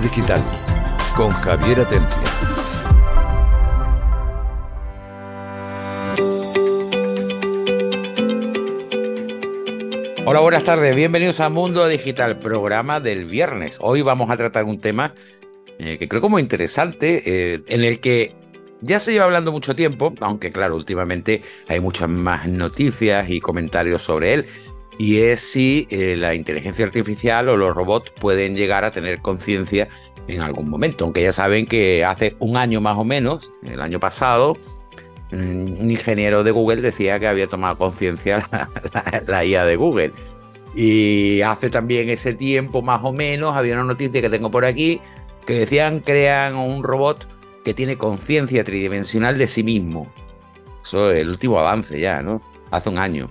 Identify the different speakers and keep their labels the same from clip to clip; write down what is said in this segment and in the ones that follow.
Speaker 1: Digital con Javier Atencia.
Speaker 2: Hola, buenas tardes. Bienvenidos a Mundo Digital, programa del viernes. Hoy vamos a tratar un tema eh, que creo como interesante, eh, en el que ya se lleva hablando mucho tiempo, aunque claro, últimamente hay muchas más noticias y comentarios sobre él, y es si eh, la inteligencia artificial o los robots pueden llegar a tener conciencia en algún momento, aunque ya saben que hace un año más o menos, el año pasado, un ingeniero de Google decía que había tomado conciencia la, la, IA de Google. Y hace también ese tiempo más o menos, había una noticia que tengo por aquí, que decían crean un robot que tiene conciencia tridimensional de sí mismo. Eso es el último avance ya, ¿no? Hace un año.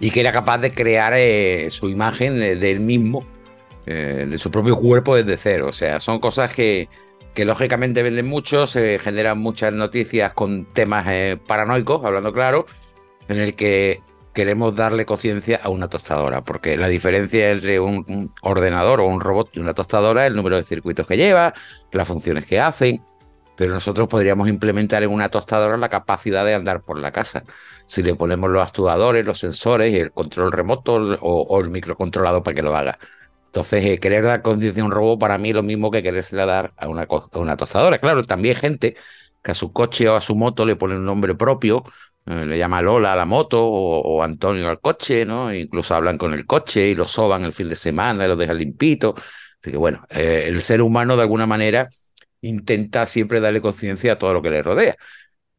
Speaker 2: Y que era capaz de crear eh, su imagen de, él mismo, eh, de su propio cuerpo desde cero. O sea, son cosas que, que lógicamente venden mucho, se generan muchas noticias con temas eh, paranoicos, hablando claro, en el que queremos darle conciencia a una tostadora, porque la diferencia entre un, un, ordenador o un robot y una tostadora es el número de circuitos que lleva, las funciones que hacen, pero nosotros podríamos implementar en una tostadora la capacidad de andar por la casa. Si le ponemos los actuadores, los sensores, el control remoto o, el microcontrolador para que lo haga. Entonces, eh, querer dar conciencia a un robot para mí es lo mismo que querérsela dar a una, tostadora. Claro, también hay gente que a su coche o a su moto le pone un nombre propio, eh, le llama Lola a la moto o, Antonio al coche, ¿no? Incluso hablan con el coche y lo soban el fin de semana y lo dejan limpito. Así que bueno, eh, el ser humano de alguna manera intenta siempre darle conciencia a todo lo que le rodea.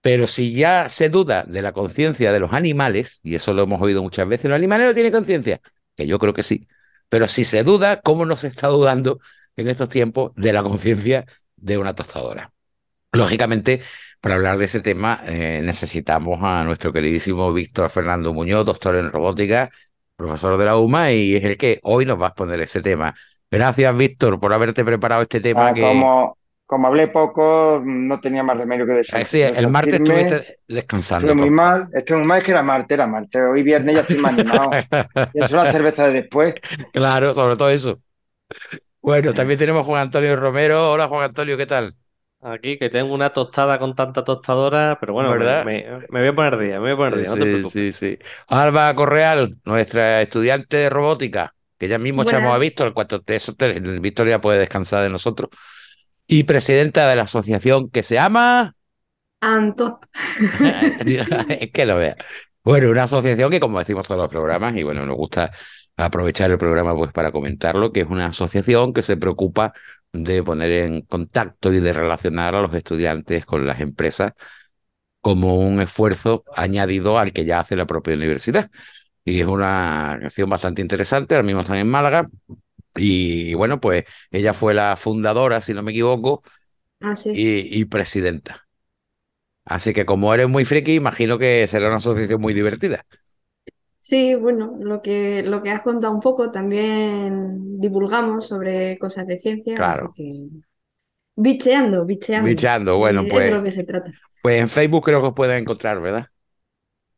Speaker 2: Pero si ya se duda de la conciencia de los animales, y eso lo hemos oído muchas veces, ¿los animales no tienen conciencia? Que yo creo que sí. Pero si se duda, ¿cómo no se está dudando en estos tiempos de la conciencia de una tostadora? Lógicamente, para hablar de ese tema eh, necesitamos a nuestro queridísimo Víctor Fernando Muñoz, doctor en robótica, profesor de la UMA, y es el que hoy nos va a exponer ese tema. Gracias, Víctor, por haberte preparado este tema.
Speaker 3: Ah,
Speaker 2: que...
Speaker 3: como, como hablé poco, no tenía más remedio que decir.
Speaker 2: Sí, el martes estuviste descansando.
Speaker 3: Estuve muy mal, estuve muy mal, es que era martes, era martes. Hoy viernes ya estoy más animado. y eso la cerveza de después.
Speaker 2: Claro, sobre todo eso. Bueno, también tenemos a Juan Antonio Romero. Hola, Juan Antonio, ¿qué tal?
Speaker 4: Aquí que tengo una tostada con tanta tostadora, pero bueno,
Speaker 2: ¿verdad?
Speaker 4: Me, me, voy a poner día, me voy a poner día,
Speaker 2: sí,
Speaker 4: no te preocupes.
Speaker 2: Sí, sí. Alba Correal, nuestra estudiante de robótica, que ya mismo
Speaker 5: Buenas.
Speaker 2: echamos a Víctor, cuanto te, eso te, Víctor ya puede descansar de nosotros. Y presidenta de la asociación que se llama.
Speaker 5: Antot.
Speaker 2: es que lo vea. Bueno, una asociación que, como decimos todos los programas, y bueno, nos gusta aprovechar el programa pues para comentarlo, que es una asociación que se preocupa de poner en contacto y de relacionar a los estudiantes con las empresas como un esfuerzo añadido al que ya hace la propia universidad. Y es una acción bastante interesante, ahora mismo están en Málaga. Y bueno, pues ella fue la fundadora, si no me equivoco,
Speaker 5: Ah, sí.
Speaker 2: y, y presidenta. Así que como eres muy friki, imagino que será una asociación muy divertida.
Speaker 5: Sí, bueno, lo que, lo que has contado un poco, también divulgamos sobre cosas de ciencia,
Speaker 2: Claro.
Speaker 5: así que bicheando, bicheando.
Speaker 2: Bicheando, bueno,
Speaker 5: Eh,
Speaker 2: pues-
Speaker 5: Es de lo que se trata.
Speaker 2: Pues en Facebook creo que os pueden encontrar, ¿verdad?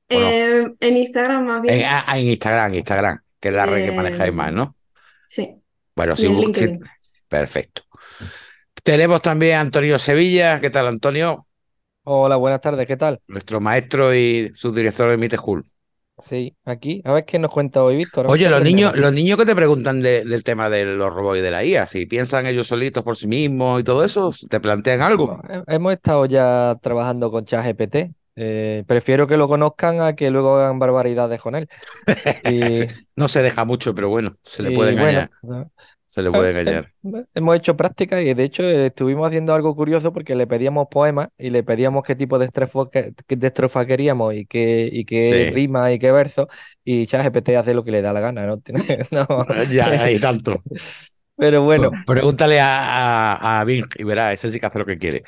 Speaker 5: Eh, en Instagram más bien,
Speaker 2: En, ah, en Instagram, Instagram, que es la red que
Speaker 5: Eh,
Speaker 2: manejáis más, ¿no?
Speaker 5: sí.
Speaker 2: Bueno, sí, perfecto. Tenemos también a Antonio Sevilla. ¿Qué tal, Antonio?
Speaker 6: Hola, buenas tardes, ¿qué tal?
Speaker 2: Nuestro maestro y subdirector de Mite School.
Speaker 6: Sí, aquí, a ver qué nos cuenta hoy Víctor.
Speaker 2: Oye, los niños, los niños que te preguntan de- del tema de los robots y de la IA, si piensan ellos solitos por sí mismos y todo eso, ¿te plantean algo?
Speaker 6: He- Hemos estado ya trabajando con ChatGPT. Eh, prefiero que lo conozcan a que luego hagan barbaridades con él. Y,
Speaker 2: No se deja mucho, pero bueno, se le puede engañar.
Speaker 6: bueno,
Speaker 2: Se le puede
Speaker 6: eh,
Speaker 2: engañar.
Speaker 6: hemos hecho práctica y de hecho estuvimos haciendo algo curioso porque le pedíamos poemas y le pedíamos qué tipo de estrofa, que- de estrofa queríamos y qué, y qué
Speaker 2: Sí.
Speaker 6: rima y qué verso. Y ChatGPT hace lo que le da la gana, ¿no? No,
Speaker 2: Ya, hay tanto.
Speaker 6: Pero bueno.
Speaker 2: Pregúntale a, a, a Bing y verá, ese sí que hace lo que quiere.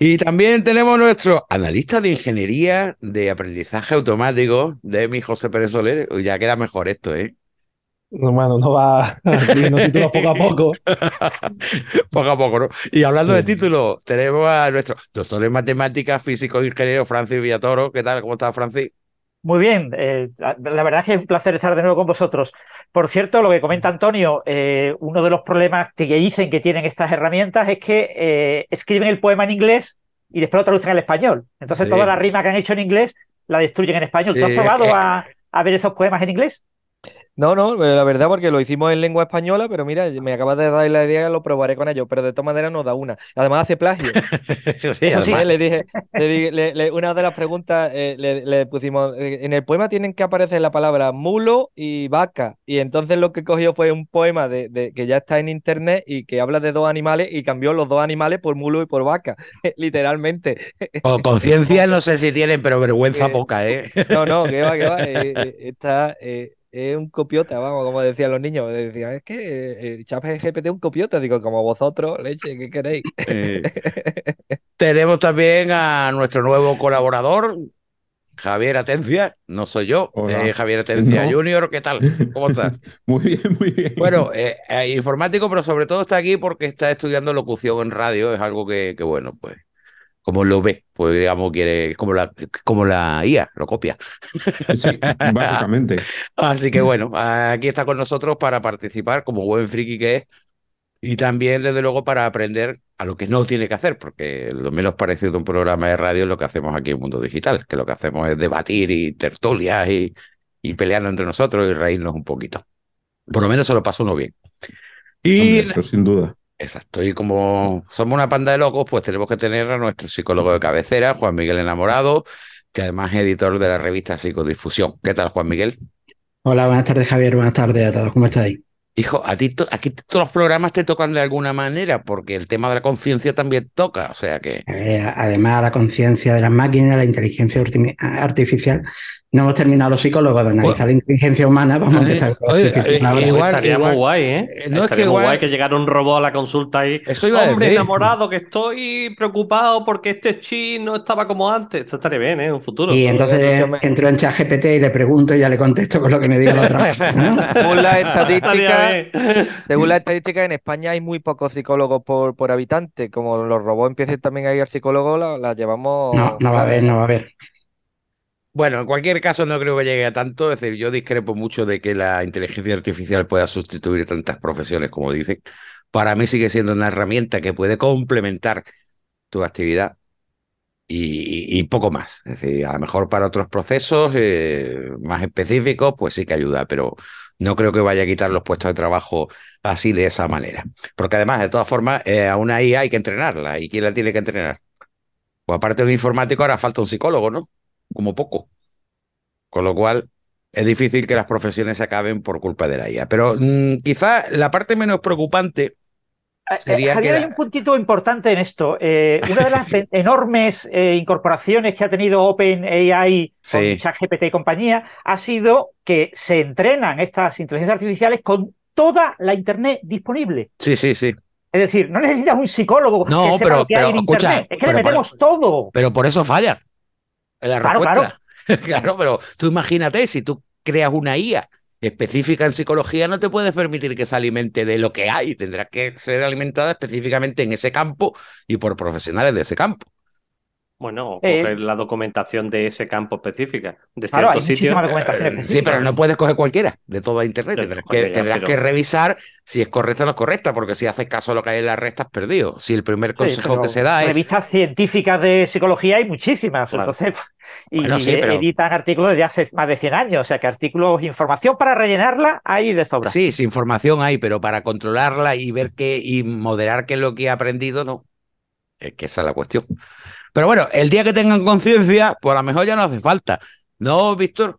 Speaker 2: Y también tenemos nuestro analista de ingeniería de aprendizaje automático, de mi José Pérez Soler. Ya queda mejor esto, ¿eh?
Speaker 7: Hermano, no va adquiriendo títulos poco a poco.
Speaker 2: Poco a poco, ¿no? Y hablando de títulos, tenemos a nuestro doctor en matemáticas, físico e ingeniero, Francis Villatoro. ¿Qué tal? ¿Cómo estás, Francis?
Speaker 8: Muy bien, eh, la verdad es que es un placer estar de nuevo con vosotros. Por cierto, lo que comenta Antonio, eh, uno de los problemas que dicen que tienen estas herramientas es que eh, escriben el poema en inglés y después lo traducen al español. Entonces
Speaker 2: Sí.
Speaker 8: toda la rima que han hecho en inglés la destruyen en español.
Speaker 2: Sí,
Speaker 8: ¿Tú has probado
Speaker 2: es que-
Speaker 8: a, a ver esos poemas en inglés?
Speaker 6: No, no, la verdad porque lo hicimos en lengua española, pero mira, me acabas de dar la idea, lo probaré con ellos, pero de todas maneras nos da una. Además hace plagio.
Speaker 2: Sí,
Speaker 8: Eso sí.
Speaker 2: además.
Speaker 6: Le dije, le di- le- le- una de las preguntas eh, le, pusimos, eh, en el poema tienen que aparecer la palabra mulo y vaca, y entonces lo que cogió fue un poema de, de- que ya está en internet y que habla de dos animales y cambió los dos animales por mulo y por vaca, literalmente.
Speaker 2: O conciencia no sé si tienen, pero vergüenza
Speaker 6: Eh,
Speaker 2: poca, ¿eh?
Speaker 6: No, no, que va, que va, eh, eh, está, eh, es un copiota, vamos, como decían los niños, decían, es que eh, el chat GPT es un copiota, digo, como vosotros, leche, ¿qué queréis?
Speaker 2: Eh, Tenemos también a nuestro nuevo colaborador, Javier Atencia, no soy yo, eh, Javier Atencia
Speaker 9: No.
Speaker 2: Junior, ¿qué tal? ¿Cómo estás?
Speaker 9: Muy bien, muy bien.
Speaker 2: Bueno, eh, eh, informático, pero sobre todo está aquí porque está estudiando locución en radio, es algo que, que, bueno, pues, como lo ve, pues digamos, quiere, como la, como la IA, lo copia.
Speaker 9: Sí, básicamente.
Speaker 2: Así que bueno, aquí está con nosotros para participar como buen friki que es y también, desde luego, para aprender a lo que no tiene que hacer, porque lo menos parecido a un programa de radio es lo que hacemos aquí en Mundo Digital, que lo que hacemos es debatir y tertulias y, y pelearnos entre nosotros y reírnos un poquito. Por lo menos se lo pasa uno bien. Y
Speaker 9: Hombre, sin duda.
Speaker 2: Exacto, y como somos una panda de locos, pues tenemos que tener a nuestro psicólogo de cabecera, Juan Miguel Enamorado, que además es editor de la revista Psicodifusión. ¿Qué tal, Juan Miguel?
Speaker 10: Hola, buenas tardes, Javier. Buenas tardes a todos. ¿Cómo estáis?
Speaker 2: Hijo, a ti aquí todos los programas te tocan de alguna manera, porque el tema de la conciencia también toca, o sea que...
Speaker 10: Eh, además, la conciencia de las máquinas, la inteligencia artificial. No hemos terminado los psicólogos de analizar la inteligencia humana. Vamos a empezar con la
Speaker 2: Oye,
Speaker 10: artificial
Speaker 2: eh, igual-
Speaker 4: Estaría
Speaker 2: igual-
Speaker 4: muy guay, ¿eh?
Speaker 2: eh, no es que
Speaker 4: muy guay que llegara un robot a la consulta y.
Speaker 2: Eso iba a
Speaker 4: Hombre,
Speaker 2: decir.
Speaker 4: enamorado, que estoy preocupado porque este chip no estaba como antes. Esto estaría bien, ¿eh? En un futuro.
Speaker 10: Y entonces entro en ChatGPT y le pregunto y ya le contesto con lo que me diga la otra ¿no?
Speaker 6: Según las estadísticas, según las estadísticas, en España hay muy pocos psicólogos por, por habitante. Como los robots empiecen también a ir al psicólogo, la, la llevamos.
Speaker 10: No, no va a haber, no va a haber.
Speaker 2: Bueno, en cualquier caso no creo que llegue a tanto, es decir, yo discrepo mucho de que la inteligencia artificial pueda sustituir tantas profesiones como dicen. Para mí sigue siendo una herramienta que puede complementar tu actividad y, poco más. Es decir, a lo mejor para otros procesos eh, más específicos, pues sí que ayuda, pero no creo que vaya a quitar los puestos de trabajo así de esa manera. Porque además, de todas formas, eh, a una IA hay que entrenarla. ¿Y quién la tiene que entrenar? Pues aparte de un informático, ahora falta un psicólogo, ¿no? Como poco. Con lo cual, es difícil que las profesiones se acaben por culpa de la IA. Pero mm, quizá la parte menos preocupante
Speaker 8: Eh,
Speaker 2: Sería
Speaker 8: eh, Javier,
Speaker 2: que
Speaker 8: hay un puntito importante en esto. Eh, una de las enormes eh, incorporaciones que ha tenido OpenAI con
Speaker 2: Sí.
Speaker 8: ChatGPT y compañía ha sido que se entrenan estas inteligencias artificiales con toda la Internet disponible.
Speaker 2: Sí, sí, sí.
Speaker 8: Es decir, no necesitas un psicólogo
Speaker 2: No,
Speaker 8: que sepa
Speaker 2: pero-
Speaker 8: lo que hay en
Speaker 2: escucha,
Speaker 8: Internet. Es que le
Speaker 2: por-
Speaker 8: metemos todo.
Speaker 2: Pero por eso falla la
Speaker 8: Claro,
Speaker 2: respuesta. Claro, pero tú imagínate, si tú creas una IA específica en psicología, no te puedes permitir que se alimente de lo que hay. Tendrá que ser alimentada específicamente en ese campo y por profesionales de ese campo.
Speaker 4: Bueno,
Speaker 8: Eh,
Speaker 4: coger la documentación de ese campo específica. De
Speaker 8: Claro,
Speaker 4: ciertos
Speaker 8: hay muchísima
Speaker 4: sitios.
Speaker 8: documentación
Speaker 4: eh,
Speaker 8: específica.
Speaker 2: Sí, pero no puedes coger cualquiera de toda Internet. Tendrás, que,
Speaker 4: ya,
Speaker 2: tendrás
Speaker 4: pero-
Speaker 2: que revisar si es correcta o no es correcta, porque si haces caso a lo que hay en la red, estás perdido. Si el primer consejo que se da es
Speaker 8: revistas científicas de psicología hay muchísimas,
Speaker 4: Claro.
Speaker 8: entonces y,
Speaker 2: Bueno, sí,
Speaker 8: y
Speaker 2: pero-
Speaker 8: editan artículos desde hace más de 100 años, o sea que artículos, información para rellenarla hay de sobra.
Speaker 2: Sí, sí, información hay, pero para controlarla y ver qué y moderar qué es lo que he aprendido, no. Es que esa es la cuestión. Pero bueno, el día que tengan conciencia, pues a lo mejor ya no hace falta. ¿No, Víctor?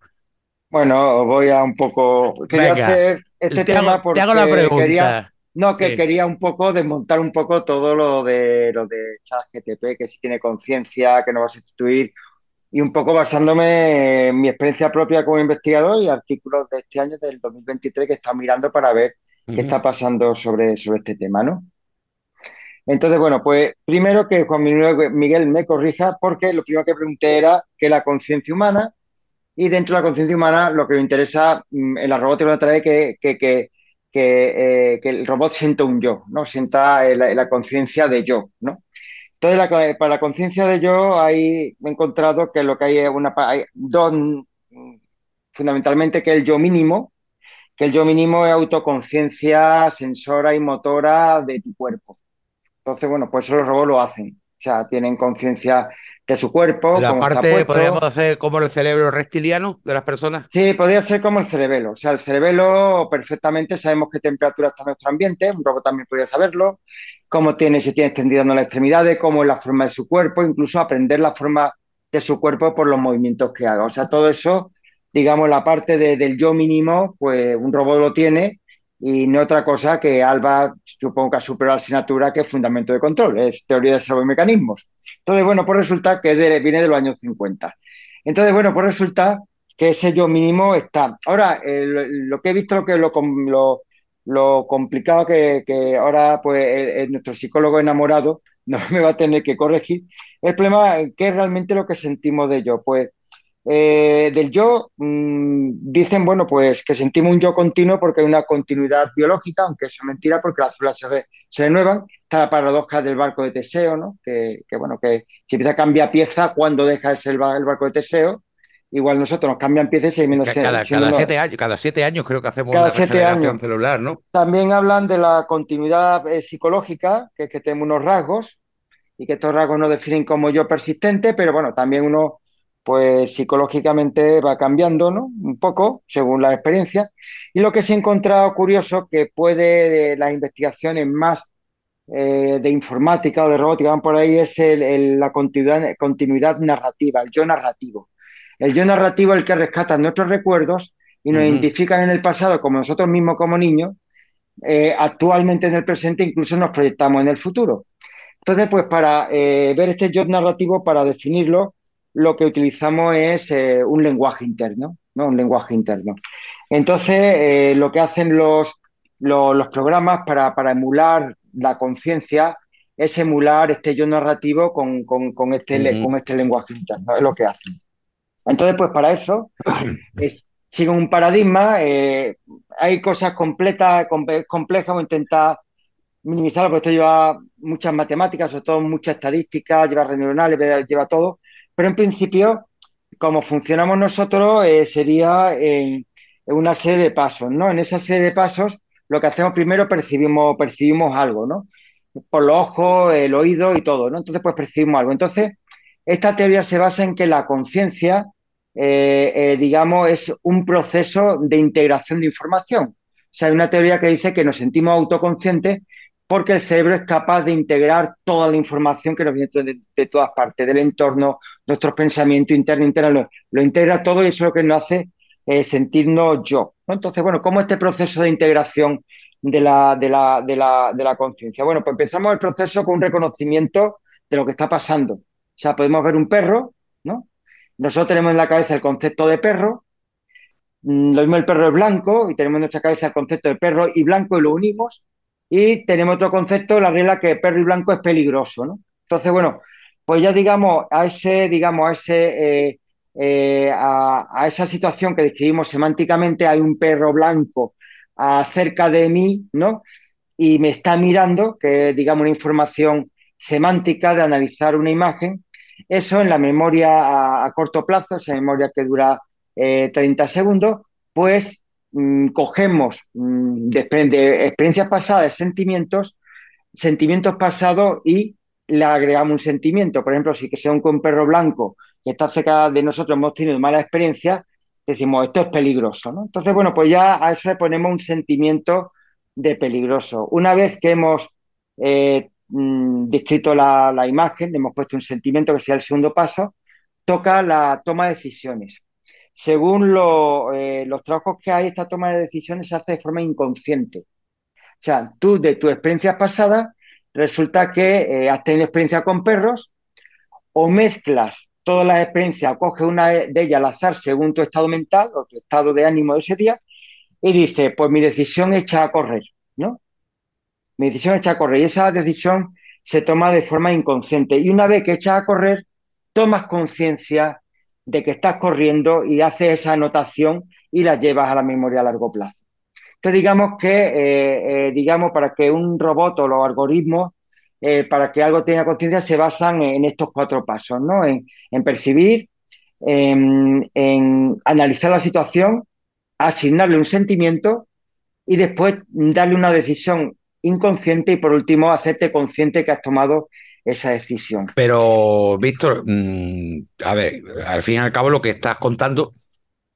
Speaker 3: Bueno, voy a un poco. Quería
Speaker 2: Venga,
Speaker 3: hacer este
Speaker 2: te, hago,
Speaker 3: tema
Speaker 2: te
Speaker 3: porque
Speaker 2: hago la pregunta.
Speaker 3: quería. No, que
Speaker 2: Sí.
Speaker 3: quería un poco desmontar un poco todo lo de lo de ChatGTP, que si tiene conciencia, que no va a sustituir, y un poco basándome en mi experiencia propia como investigador y artículos de este año, del 2023, que está mirando para ver qué está pasando sobre, sobre este tema, ¿no? Entonces, bueno, pues primero que Juan Miguel me corrija, porque lo primero que pregunté era que la conciencia humana, y dentro de la conciencia humana lo que me interesa mm, en la robótica otra vez que, que, que, eh, que el robot sienta un yo, ¿no? Sienta eh, la, conciencia de yo, ¿no? Entonces, para la conciencia de yo, ahí he encontrado que lo que hay es una, hay dos mm, fundamentalmente que el yo mínimo, que el yo mínimo es autoconciencia sensora y motora de tu cuerpo. Entonces, bueno, pues eso los robots lo hacen. O sea, tienen conciencia de su cuerpo.
Speaker 2: La parte,
Speaker 3: puesto.
Speaker 2: podríamos hacer como el cerebro reptiliano de las personas.
Speaker 3: Sí, podría ser como el cerebelo. O sea, el cerebelo perfectamente sabemos qué temperatura está nuestro ambiente, un robot también podría saberlo, cómo tiene, si tiene extendidas las extremidades, cómo es la forma de su cuerpo, incluso aprender la forma de su cuerpo por los movimientos que haga. O sea, todo eso, digamos, la parte de- del yo mínimo, pues un robot lo tiene y no otra cosa que Alba, supongo que la asignatura que es fundamento de control, es teoría de servomecanismos. Entonces, bueno, pues resulta que de- viene de los años 50. Entonces, bueno, pues resulta que ese yo mínimo está. Ahora, eh, lo, que he visto, que lo, com- lo, lo complicado que, que ahora, pues, el- nuestro psicólogo enamorado no me va a tener que corregir, el problema, ¿qué es realmente lo que sentimos de yo? Pues, eh, del yo, mm, dicen, bueno, pues que sentimos un yo continuo porque hay una continuidad biológica, aunque eso es mentira porque las células se, re- se renuevan. Está la paradoja del barco de Teseo, ¿no? Que, que, bueno, que si empieza a cambiar pieza, cuando deja de ser el, el barco de Teseo? Igual nosotros nos cambian piezas y menos
Speaker 2: Ca- Cada, cada siete años, cada siete años creo que hacemos
Speaker 3: Cada
Speaker 2: una
Speaker 3: siete años.
Speaker 2: celular, ¿no?
Speaker 3: También hablan de la continuidad eh, psicológica, que es que tenemos unos rasgos y que estos rasgos nos definen como yo persistente, pero bueno, también uno, pues psicológicamente va cambiando, ¿no? Un poco, según la experiencia. Y lo que se ha encontrado curioso, que puede, de las investigaciones más eh, de informática o de robótica van por ahí, es el- el- la continuidad, continuidad narrativa, el yo narrativo. El yo narrativo es el que rescata nuestros recuerdos y nos
Speaker 2: Ujú.
Speaker 3: identifican en el pasado como nosotros mismos como niños eh, actualmente en el presente, incluso nos proyectamos en el futuro. Entonces, pues para eh, ver este yo narrativo, para definirlo, lo que utilizamos es eh, un lenguaje interno, ¿no? Un lenguaje interno. Entonces, eh, lo que hacen los, los, los programas para, para emular la conciencia es emular este yo narrativo con, con, con este,
Speaker 2: Ujú.
Speaker 3: con este lenguaje interno, es lo que hacen. Entonces, pues para eso es- siguen un paradigma, eh, hay cosas completas, complejas, a intentar minimizarlo, porque esto lleva muchas matemáticas, sobre todo mucha estadística, lleva redes neuronales, lleva todo, pero en principio, como funcionamos nosotros, eh, sería en, una serie de pasos, ¿no? En esa serie de pasos, lo que hacemos primero percibimos, percibimos algo, ¿no? Por los ojos, el oído y todo, ¿no? Entonces, pues percibimos algo. Entonces, esta teoría se basa en que la conciencia, eh, eh, digamos, es un proceso de integración de información. O sea, hay una teoría que dice que nos sentimos autoconscientes porque el cerebro es capaz de integrar toda la información que nos viene de, todas partes, del entorno, nuestros pensamientos internos, lo, integra todo y eso es lo que nos hace eh, sentirnos yo. Entonces, bueno, ¿cómo este proceso de integración de la, de la, de la, de la conciencia? Bueno, pues empezamos el proceso con un reconocimiento de lo que está pasando. O sea, podemos ver un perro, ¿no? Nosotros tenemos en la cabeza el concepto de perro, mm, lo mismo el perro es blanco y tenemos en nuestra cabeza el concepto de perro y blanco y lo unimos y tenemos otro concepto, la regla que perro y blanco es peligroso, ¿no? Entonces, bueno, pues ya digamos a ese, digamos, a ese, eh, eh, a, esa situación que describimos semánticamente, hay un perro blanco cerca de mí, ¿no? Y me está mirando, que es, digamos, una información semántica de analizar una imagen. Eso en la memoria a, corto plazo, esa memoria que dura eh, 30 segundos, pues mm, cogemos mm, de, experiencias pasadas, sentimientos, sentimientos pasados y le agregamos un sentimiento. Por ejemplo, si que sea un, un perro blanco que está cerca de nosotros, hemos tenido mala experiencia, decimos, esto es peligroso. Entonces, bueno, pues ya a eso le ponemos un sentimiento de peligroso. Una vez que hemos eh, mm, descrito la, la imagen, le hemos puesto un sentimiento que sería el segundo paso, toca la toma de decisiones. Según eh, los trabajos que hay, esta toma de decisiones se hace de forma inconsciente. O sea, tú de tus experiencias pasadas, resulta que eh, has tenido experiencia con perros o mezclas todas las experiencias, coges una de ellas al azar según tu estado mental o tu estado de ánimo de ese día y dices, pues mi decisión es echar a correr, ¿no? Mi decisión es echar a correr y esa decisión se toma de forma inconsciente. Y una vez que echas a correr, tomas conciencia de que estás corriendo y haces esa anotación y la llevas a la memoria a largo plazo. Entonces, digamos que, eh, eh, digamos, para que un robot o los algoritmos, eh, para que algo tenga conciencia, se basan en estos cuatro pasos, ¿no? En, percibir, en, en analizar la situación, asignarle un sentimiento y después darle una decisión inconsciente y por último hacerte consciente que has tomado esa decisión.
Speaker 2: Pero, Víctor, mm, a ver, al fin y al cabo lo que estás contando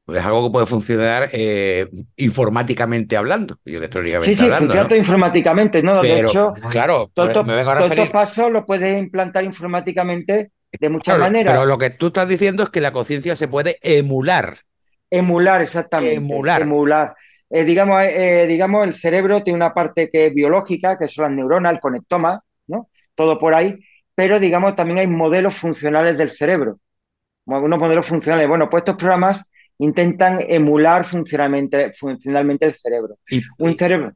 Speaker 2: es algo que puede funcionar eh, informáticamente hablando y electrónicamente
Speaker 3: Sí, sí,
Speaker 2: hablando.
Speaker 3: funciona
Speaker 2: ¿no?
Speaker 3: todo informáticamente, ¿no? de
Speaker 2: Pero,
Speaker 3: hecho,
Speaker 2: claro,
Speaker 3: todos
Speaker 2: pero me vengo a
Speaker 3: estos
Speaker 2: referir-
Speaker 3: pasos los puedes implantar informáticamente de muchas
Speaker 2: Claro,
Speaker 3: maneras.
Speaker 2: Pero lo que tú estás diciendo es que la conciencia se puede emular.
Speaker 3: Emular, exactamente.
Speaker 2: Emular.
Speaker 3: Emular. Eh, digamos, eh, digamos, el cerebro tiene una parte que es biológica, que son las neuronas, el conectoma. Todo por ahí, pero digamos, también hay modelos funcionales del cerebro. Unos modelos funcionales. Bueno, pues estos programas intentan emular funcionalmente, funcionalmente el cerebro.
Speaker 2: ¿Y,
Speaker 3: Un cerebro.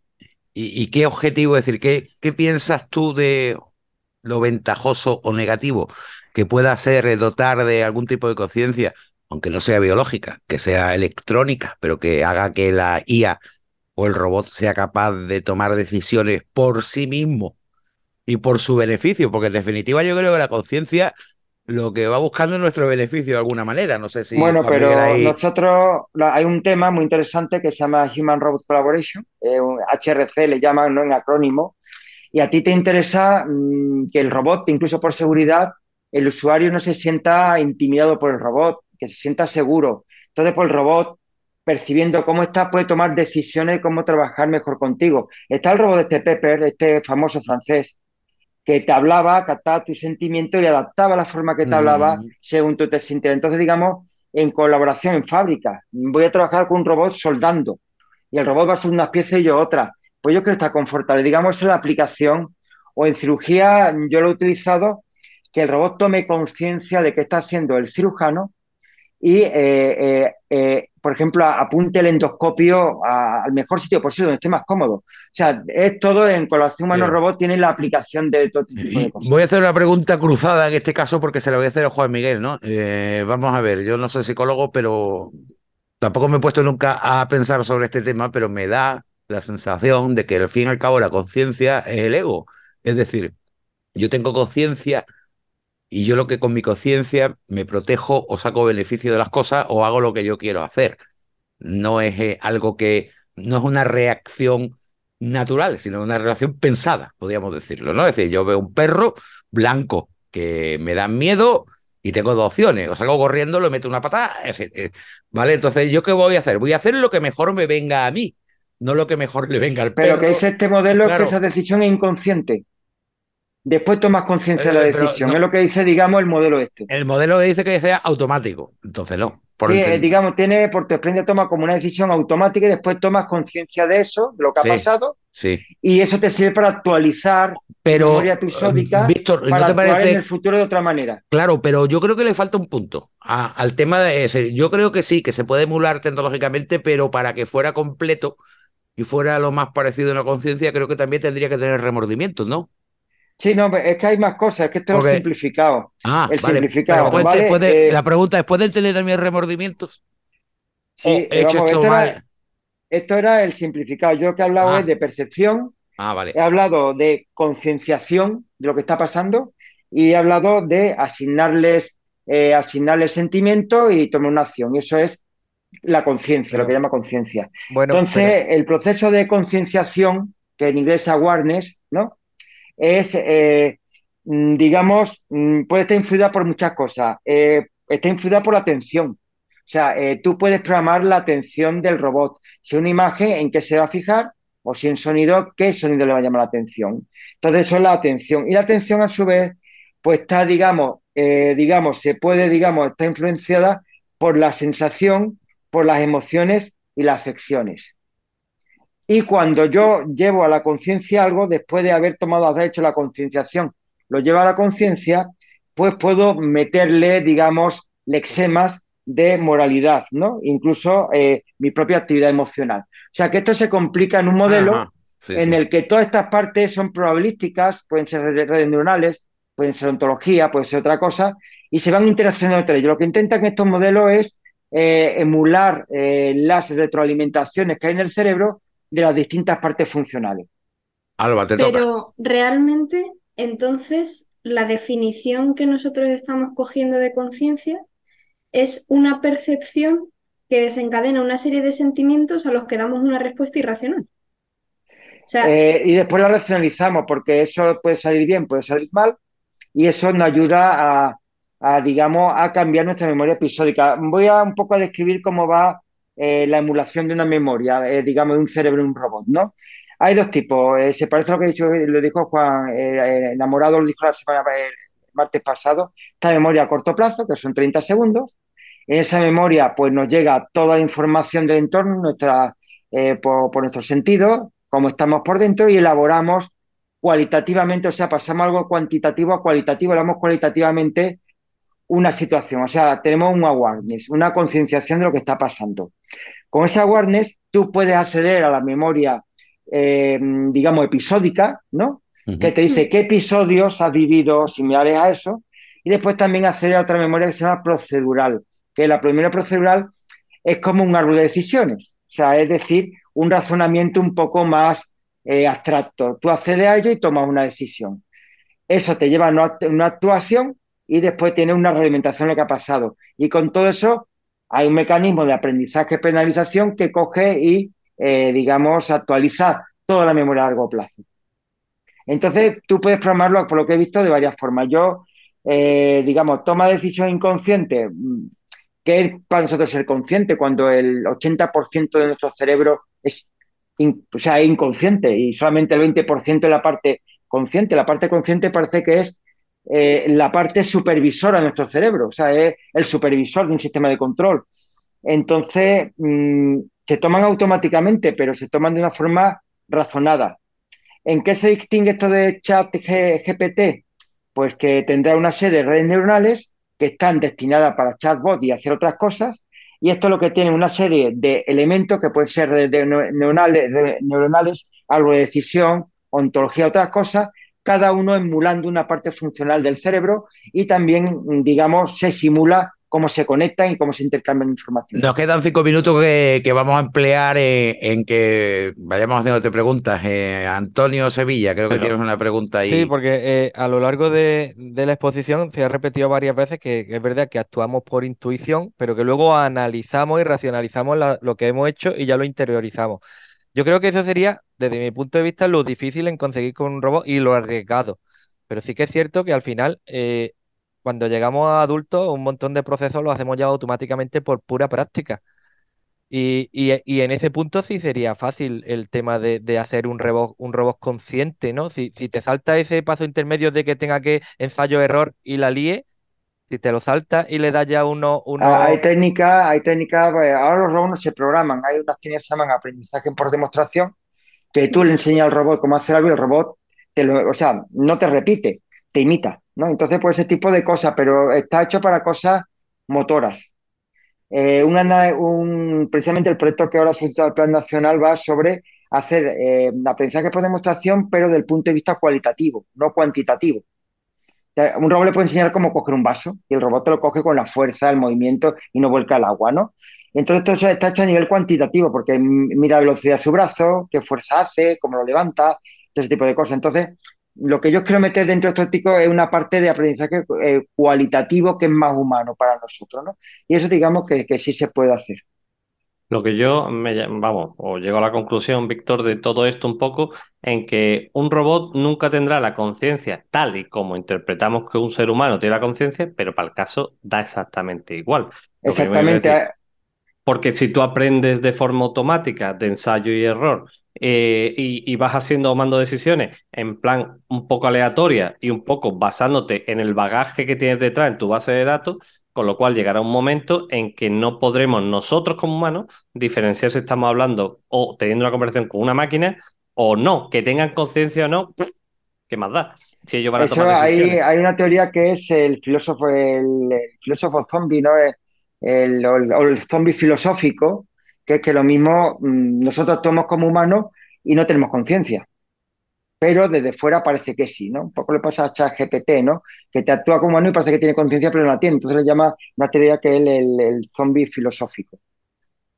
Speaker 2: y- y qué objetivo? Es decir, ¿qué, qué piensas tú de lo ventajoso o negativo que pueda ser dotar de algún tipo de conciencia, aunque no sea biológica, que sea electrónica, pero que haga que la IA o el robot sea capaz de tomar decisiones por sí mismo y por su beneficio? Porque en definitiva yo creo que la conciencia lo que va buscando es nuestro beneficio de alguna manera. No sé si
Speaker 3: Bueno, pero
Speaker 2: ahí-
Speaker 3: nosotros hay un tema muy interesante que se llama Human Robot Collaboration, eh, HRC le llaman ¿no? en acrónimo, y a ti te interesa mm, que el robot, incluso por seguridad, el usuario no se sienta intimidado por el robot, que se sienta seguro. Entonces, por el robot, percibiendo cómo está, puede tomar decisiones de cómo trabajar mejor contigo. Está el robot de este Pepper, este famoso francés, que te hablaba, captaba tu sentimiento y adaptaba la forma que te
Speaker 2: Mm.
Speaker 3: hablaba según tú te sintieras. Entonces, digamos, en colaboración en fábrica, voy a trabajar con un robot soldando y el robot va a hacer unas piezas y yo otras. Pues yo creo que está confortable. Digamos, en la aplicación o en cirugía, yo lo he utilizado, que el robot tome conciencia de qué está haciendo el cirujano y, eh, eh, eh, por ejemplo, apunte el endoscopio a- al mejor sitio posible, donde esté más cómodo. O sea, es todo en colaboración humano-robot, tiene la aplicación de todo este tipo de cosas.
Speaker 2: Voy a hacer una pregunta cruzada en este caso porque se la voy a hacer a Juan Miguel, ¿no? Eh, vamos a ver, yo no soy psicólogo, pero tampoco me he puesto nunca a pensar sobre este tema, pero me da la sensación de que al fin y al cabo la conciencia es el ego. Es decir, yo tengo conciencia y yo lo que con mi conciencia me protejo o saco beneficio de las cosas o hago lo que yo quiero hacer. No es eh, algo que, no es una reacción natural, sino una relación pensada, podríamos decirlo, ¿no? Es decir, yo veo un perro blanco que me da miedo y tengo dos opciones, o salgo corriendo, le meto una patada, es decir, eh, ¿vale? Entonces, ¿yo qué voy a hacer? Voy a hacer lo que mejor me venga a mí, no lo que mejor le venga al
Speaker 3: Pero
Speaker 2: perro.
Speaker 3: que es este modelo es
Speaker 2: Claro.
Speaker 3: que esa decisión es inconsciente. Después tomas conciencia de la
Speaker 2: Eh,
Speaker 3: decisión.
Speaker 2: no-
Speaker 3: Es lo que dice, digamos, el modelo este.
Speaker 2: El modelo dice que sea automático, entonces no. Por
Speaker 3: Sí, eh, digamos, tiene por tu experiencia toma como una decisión automática y después tomas conciencia de eso, de lo que
Speaker 2: Sí.
Speaker 3: ha pasado,
Speaker 2: Sí,
Speaker 3: y eso te sirve para actualizar tu
Speaker 2: pero
Speaker 3: memoria episódica
Speaker 2: eh, Víctor, ¿no
Speaker 3: para
Speaker 2: te parece
Speaker 3: en el futuro de otra manera.
Speaker 2: Claro, pero yo creo que le falta un punto a- al tema de ese. Yo creo que sí, que se puede emular tecnológicamente, pero para que fuera completo y fuera lo más parecido a una conciencia, creo que también tendría que tener remordimientos, ¿no?
Speaker 3: Sí, no, es que hay más cosas, es que esto es
Speaker 2: Porque-
Speaker 3: simplificado.
Speaker 2: Ah,
Speaker 3: El
Speaker 2: vale.
Speaker 3: simplificado,
Speaker 2: Pero
Speaker 3: ¿vale? Eh,
Speaker 2: la pregunta es, ¿pueden tener también remordimientos?
Speaker 3: Sí,
Speaker 2: ¿O
Speaker 3: eh,
Speaker 2: he hecho
Speaker 3: vamos,
Speaker 2: esto mal?
Speaker 3: era, esto era el simplificado. Yo lo que he hablado
Speaker 2: Ah.
Speaker 3: es de percepción,
Speaker 2: Ah, vale.
Speaker 3: he hablado de concienciación de lo que está pasando y he hablado de asignarles, eh, asignarles sentimiento y tomar una acción. Y eso es la conciencia, lo que llama conciencia.
Speaker 6: Bueno,
Speaker 3: Entonces, el proceso de concienciación, que en inglés es awareness, ¿no? Es, eh, mm, digamos, mm, puede estar influida por muchas cosas. Eh, está influida por la atención. O sea, eh, tú puedes programar la atención del robot. Si una imagen, ¿en qué se va a fijar? O si en sonido, ¿qué sonido le va a llamar la atención? Entonces, eso es la atención. Y la atención, a su vez, pues está, digamos, digamos, se puede, digamos, está influenciada por la sensación, por las emociones y las afecciones. Y cuando yo llevo a la conciencia algo, después de haber tomado, haber hecho la concienciación, lo llevo a la conciencia, pues puedo meterle, digamos, lexemas de moralidad, ¿no? Incluso eh, mi propia actividad emocional. O sea que esto se complica en un modelo
Speaker 2: Ajá, sí,
Speaker 3: en
Speaker 2: sí.
Speaker 3: el que todas estas partes son probabilísticas, pueden ser re- redes neuronales, pueden ser ontología, puede ser otra cosa, y se van interaccionando entre ellos. Lo que intentan estos modelos es eh, emular eh, las retroalimentaciones que hay en el cerebro de las distintas partes funcionales.
Speaker 2: Alba, te toca.
Speaker 5: Pero realmente, entonces, la definición que nosotros estamos cogiendo de conciencia es una percepción que desencadena una serie de sentimientos a los que damos una respuesta irracional. O sea,
Speaker 3: Eh, y después la racionalizamos, porque eso puede salir bien, puede salir mal, y eso nos ayuda a, a, digamos, a cambiar nuestra memoria episódica. Voy a un poco a describir cómo va eh, la emulación de una memoria, eh, digamos, de un cerebro un robot, ¿no? Hay dos tipos. eh, se parece a lo que he dicho, lo dijo Juan eh, Enamorado, lo dijo la semana, el martes pasado. Esta memoria a corto plazo, que son 30 segundos. En esa memoria, pues nos llega toda la información del entorno, nuestra, por, por nuestros sentidos, cómo estamos por dentro, y elaboramos cualitativamente, o sea, pasamos algo cuantitativo a cualitativo, hablamos cualitativamente una situación, o sea, tenemos un awareness, una concienciación de lo que está pasando. Con ese awareness, tú puedes acceder a la memoria, eh, digamos, episódica, ¿no? Que te dice qué episodios has vivido similares a eso, y después también acceder a otra memoria que se llama procedural, que la memoria procedural es como un árbol de decisiones, o sea, es decir, un razonamiento un poco más eh, abstracto. Tú accedes a ello y tomas una decisión. Eso te lleva a una, una actuación y después tienes una realimentación lo que ha pasado. Y con todo eso hay un mecanismo de aprendizaje-penalización que coge y, eh, digamos, actualiza toda la memoria a largo plazo. Entonces, tú puedes programarlo, por lo que he visto, de varias formas. Yo, eh, digamos, toma decisión inconsciente, mm, que es para nosotros ser consciente, cuando el 80% de nuestro cerebro es, o sea, es inconsciente y solamente el 20% es la parte consciente. La parte consciente parece que es eh, la parte supervisora de nuestro cerebro, o sea, es el supervisor de un sistema de control. Entonces, mm, se toman automáticamente, pero se toman de una forma razonada. ¿En qué se distingue esto de chat GPT? Pues que tendrá una serie de redes neuronales que están destinadas para chatbot y hacer otras cosas, y esto es lo que tiene una serie de elementos que pueden ser de, de neu- neuronales, neuronales, algo de decisión, ontología, otras cosas, cada uno emulando una parte funcional del cerebro y también, mm, digamos, se simula cómo se conectan y cómo se intercambian información.
Speaker 2: Nos quedan cinco minutos que, que vamos a emplear eh, en que vayamos haciéndote preguntas. Eh, Antonio Sevilla, creo que
Speaker 4: Pero-
Speaker 2: tienes una pregunta ahí.
Speaker 6: Sí, porque eh, a lo largo de, de la exposición se ha repetido varias veces que, que es verdad que actuamos por intuición, pero que luego analizamos y racionalizamos la- lo que hemos hecho y ya lo interiorizamos. Yo creo que eso sería, desde mi punto de vista, lo difícil en conseguir con un robot y lo arriesgado. Pero sí que es cierto que al final, eh, cuando llegamos a adultos, un montón de procesos los hacemos ya automáticamente por pura práctica. Y, y- y en ese punto sí sería fácil el tema de, de hacer un robot, un robot consciente, ¿no? Si, si te salta ese paso intermedio de que tenga que ensayo-error y la líe, si te lo salta y le das ya uno, uno...
Speaker 3: Ah, Hay técnicas, hay técnicas, pues, ahora los robots no se programan, hay unas técnicas que se llaman aprendizaje por demostración, que tú le enseñas al robot cómo hacer algo y el robot, te lo, o sea, no te repite, te imita, ¿no? Entonces, pues ese tipo de cosas, pero está hecho para cosas motoras. Eh, un, precisamente el proyecto que ahora solicitado el Plan Nacional va sobre hacer eh, aprendizaje por demostración, pero del punto de vista cualitativo, no cuantitativo. Un robot le puede enseñar cómo coger un vaso y el robot te lo coge con la fuerza, el movimiento y no vuelca al agua, ¿no? Entonces todo eso está hecho a nivel cuantitativo porque mira la velocidad de su brazo, qué fuerza hace, cómo lo levanta, todo ese tipo de cosas. Entonces, lo que yo quiero meter dentro de estos ticos es una parte de aprendizaje eh, cualitativo que es más humano para nosotros, ¿no? Y eso digamos que, que sí se puede hacer.
Speaker 4: Lo que yo me, vamos, o llego a la conclusión, Víctor, de todo esto un poco, en que un robot nunca tendrá la conciencia tal y como interpretamos que un ser humano tiene la conciencia, pero para el caso da exactamente igual. Lo
Speaker 3: Exactamente.
Speaker 4: decir, Porque si tú aprendes de forma automática, de ensayo y error, eh, y, y vas haciendo o tomando decisiones en plan un poco aleatoria y un poco basándote en el bagaje que tienes detrás en tu base de datos, con lo cual llegará un momento en que no podremos nosotros como humanos diferenciar si estamos hablando o teniendo una conversación con una máquina o no, que tengan conciencia o no, ¿qué más da? Si ellos van a
Speaker 3: Eso
Speaker 4: tomar
Speaker 3: hay,
Speaker 4: decisiones.
Speaker 3: hay una teoría que es el filósofo, el, el filósofo zombie, ¿no? El, el- el- el zombie filosófico, que es que lo mismo mm, nosotros somos como humanos y no tenemos conciencia. Pero desde fuera parece que sí, ¿no? Un poco le pasa a ChatGPT, ¿no? Que te actúa como humano y parece que tiene conciencia, pero no la tiene. Entonces le llama una teoría que es el, el- el zombie filosófico.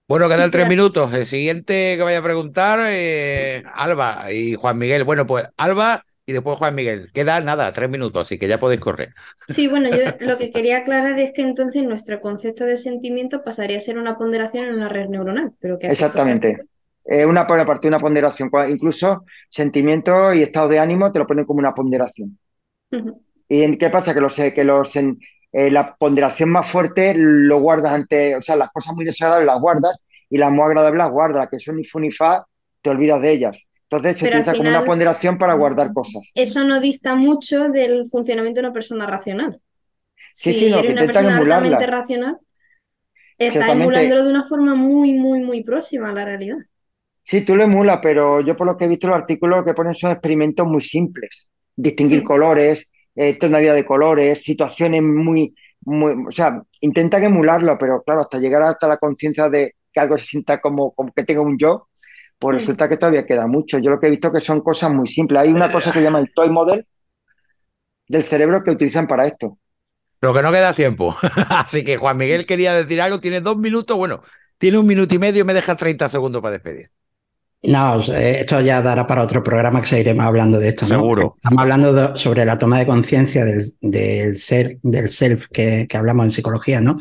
Speaker 2: Bueno, quedan tres minutos. El siguiente que vaya a preguntar, eh, Alba y Juan Miguel. Bueno, pues Alba y después Juan Miguel. Queda nada, tres minutos, así que ya podéis correr.
Speaker 5: Sí, bueno, yo lo que quería aclarar es que entonces nuestro concepto de sentimiento pasaría a ser una ponderación en una red neuronal, pero que
Speaker 3: Exactamente. Una por aparte una ponderación. Cua- Incluso sentimientos y estado de ánimo te lo ponen como una ponderación.
Speaker 5: Ujú.
Speaker 3: ¿Y en qué pasa? Que los, eh, que los en- eh, la ponderación más fuerte lo guardas ante, o sea, las cosas muy desagradables las guardas y las muy agradables las guardas, que son ni fu ni fa, te olvidas de ellas. Entonces se
Speaker 5: Pero
Speaker 3: utiliza como una ponderación para guardar cosas.
Speaker 5: Eso no dista mucho del funcionamiento de una persona racional.
Speaker 3: Sí,
Speaker 5: Si
Speaker 3: sí, no, que
Speaker 5: eres una persona altamente racional,
Speaker 3: Exactamente.
Speaker 5: emulándolo de una forma muy, muy, muy próxima a la realidad.
Speaker 3: Sí, tú lo emulas, pero yo por lo que he visto los artículos lo que ponen son experimentos muy simples. Distinguir colores, eh, tonalidad de colores, situaciones muy, muy, o sea, intentan emularlo, pero claro, hasta llegar hasta la conciencia de que algo se sienta como, como que tenga un yo, pues resulta que todavía queda mucho. Yo lo que he visto que son cosas muy simples. Hay una cosa que se llama el toy model del cerebro que utilizan para esto.
Speaker 2: Pero que no queda tiempo. Así que Juan Miguel quería decir algo, tiene dos minutos, bueno, tiene un minuto y medio, me deja 30 segundos para despedir.
Speaker 10: No, esto ya dará para otro programa que seguiremos hablando de esto, ¿no?
Speaker 2: Seguro.
Speaker 10: Estamos hablando de- sobre la toma de conciencia del, del ser, del self que, que hablamos en psicología, ¿no?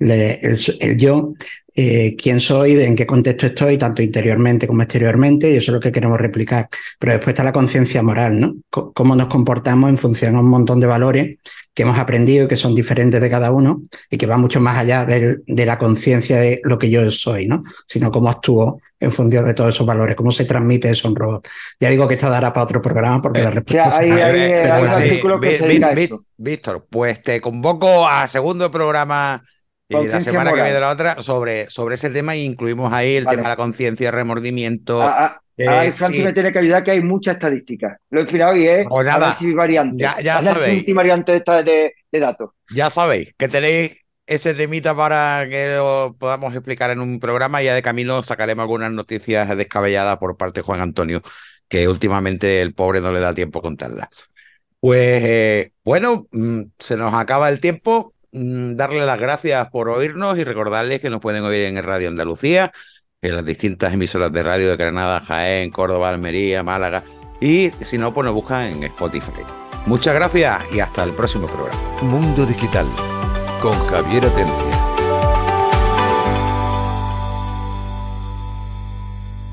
Speaker 10: Le- el, el yo, eh, quién soy, en qué contexto estoy, tanto interiormente como exteriormente, y eso es lo que queremos replicar. Pero después está la conciencia moral, ¿no? C- cómo nos comportamos en función a un montón de valores que hemos aprendido y que son diferentes de cada uno y que va mucho más allá del- de la conciencia de lo que yo soy, ¿no? Sino cómo actúo en función de todos esos valores, cómo se transmite eso en robot. Ya digo que esto dará para otro programa porque la
Speaker 3: O sea,
Speaker 10: respuesta
Speaker 3: hay,
Speaker 10: es-
Speaker 3: hay-
Speaker 2: Eh,
Speaker 3: hay un artículo que
Speaker 2: Vi-
Speaker 3: se
Speaker 2: Vi-
Speaker 3: dedica a
Speaker 2: Vi-
Speaker 3: eso.
Speaker 2: Víctor, pues te convoco a segundo programa y la semana que
Speaker 3: moral.
Speaker 2: viene la otra sobre, sobre ese tema y incluimos ahí el
Speaker 3: Vale.
Speaker 2: tema de la conciencia, remordimiento.
Speaker 3: Ah, ah,
Speaker 2: eh,
Speaker 3: Ay, Francis
Speaker 2: sí.
Speaker 3: me tiene que ayudar que hay mucha estadística. Lo he mirado y es
Speaker 2: Pues nada,
Speaker 3: análisis variante.
Speaker 2: ya- ya sabéis.
Speaker 3: multivariante de, esta- de, de datos.
Speaker 2: Ya sabéis que tenéis ese temita para que lo podamos explicar en un programa ya de camino sacaremos algunas noticias descabelladas por parte de Juan Antonio, que últimamente el pobre no le da tiempo a contarlas. Pues eh, bueno, mm, se nos acaba el tiempo. Mm, Darle las gracias por oírnos y recordarles que nos pueden oír en Radio Andalucía, en las distintas emisoras de radio de Granada, Jaén, Córdoba, Almería, Málaga. Y si no, pues nos buscan en Spotify. Muchas gracias y hasta el próximo programa.
Speaker 1: Mundo Digital con Javier Atencia.